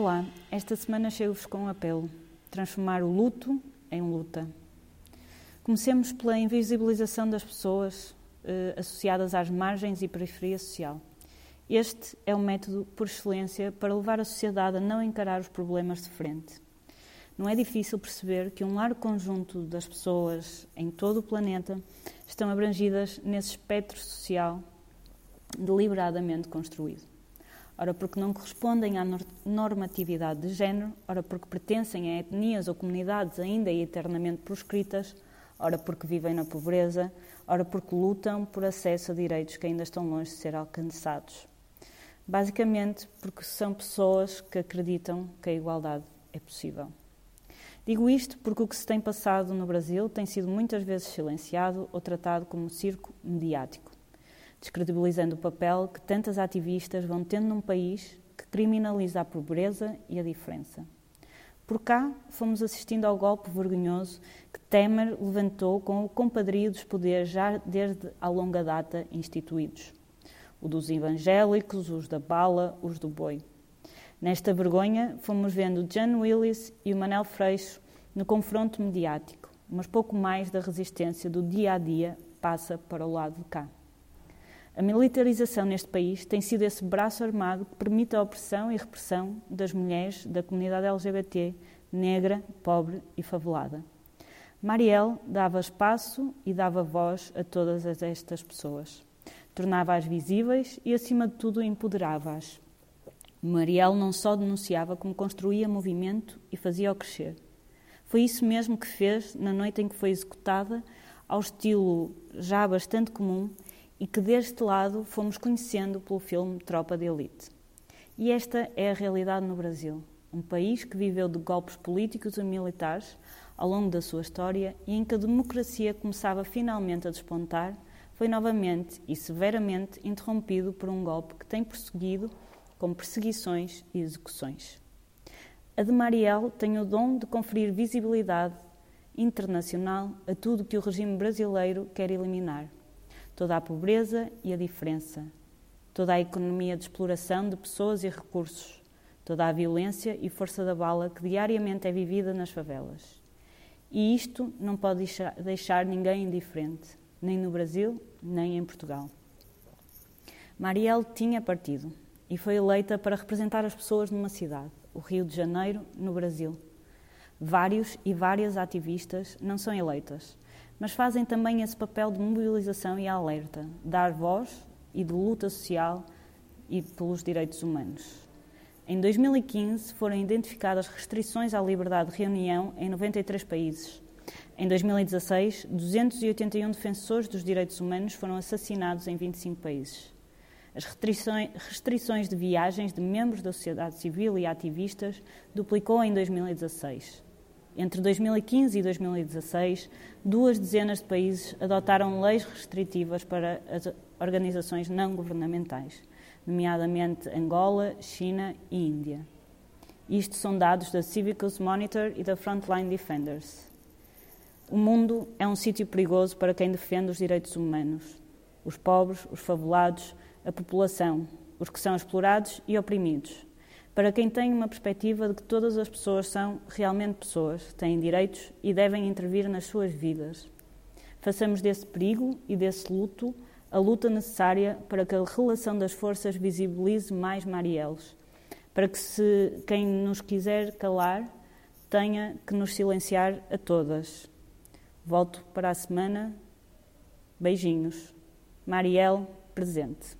Olá, esta semana chego-vos com um apelo: transformar o luto em luta. Comecemos pela invisibilização das pessoas eh, associadas às margens e periferia social. Este é o método por excelência para levar a sociedade a não encarar os problemas de frente. Não é difícil perceber que um largo conjunto das pessoas em todo o planeta estão abrangidas nesse espectro social deliberadamente construído ora porque não correspondem à normatividade de género, ora porque pertencem a etnias ou comunidades ainda e eternamente proscritas, ora porque vivem na pobreza, ora porque lutam por acesso a direitos que ainda estão longe de ser alcançados. Basicamente porque são pessoas que acreditam que a igualdade é possível. Digo isto porque o que se tem passado no Brasil tem sido muitas vezes silenciado ou tratado como circo mediático descredibilizando o papel que tantas ativistas vão tendo num país que criminaliza a pobreza e a diferença. Por cá, fomos assistindo ao golpe vergonhoso que Temer levantou com o compadrio dos poderes já desde a longa data instituídos. O dos evangélicos, os da bala, os do boi. Nesta vergonha, fomos vendo John Willis e o Manel Freixo no confronto mediático, mas pouco mais da resistência do dia a dia passa para o lado de cá. A militarização neste país tem sido esse braço armado que permite a opressão e repressão das mulheres da comunidade LGBT, negra, pobre e favelada. Marielle dava espaço e dava voz a todas estas pessoas. Tornava-as visíveis e, acima de tudo, empoderava-as. Marielle não só denunciava, como construía movimento e fazia-o crescer. Foi isso mesmo que fez na noite em que foi executada, ao estilo já bastante comum e que deste lado fomos conhecendo pelo filme Tropa de Elite. E esta é a realidade no Brasil, um país que viveu de golpes políticos e militares ao longo da sua história e em que a democracia começava finalmente a despontar, foi novamente e severamente interrompido por um golpe que tem prosseguido com perseguições e execuções. A de Marielle tem o dom de conferir visibilidade internacional a tudo que o regime brasileiro quer eliminar toda a pobreza e a diferença, toda a economia de exploração de pessoas e recursos, toda a violência e força da bala que diariamente é vivida nas favelas. E isto não pode deixar, ninguém indiferente, nem no Brasil, nem em Portugal. Marielle tinha partido e foi eleita para representar as pessoas numa cidade, o Rio de Janeiro, no Brasil. Vários e várias ativistas não são eleitas, mas fazem também esse papel de mobilização e alerta, dar voz e de luta social e pelos direitos humanos. Em 2015 foram identificadas restrições à liberdade de reunião em 93 países. Em 2016, 281 defensores dos direitos humanos foram assassinados em 25 países. As restrições de viagens de membros da sociedade civil e ativistas duplicou em 2016. Entre 2015 e 2016, duas dezenas de países adotaram leis restritivas para as organizações não governamentais, nomeadamente Angola, China e Índia. Isto são dados da Civicus Monitor e da Frontline Defenders. O mundo é um sítio perigoso para quem defende os direitos humanos. Os pobres, os favelados, a população, os que são explorados e oprimidos para quem tem uma perspectiva de que todas as pessoas são realmente pessoas, têm direitos e devem intervir nas suas vidas. Façamos desse perigo e desse luto a luta necessária para que a relação das forças visibilize mais Marielles, para que se quem nos quiser calar tenha que nos silenciar a todas. Volto para a semana. Beijinhos. Marielle, presente.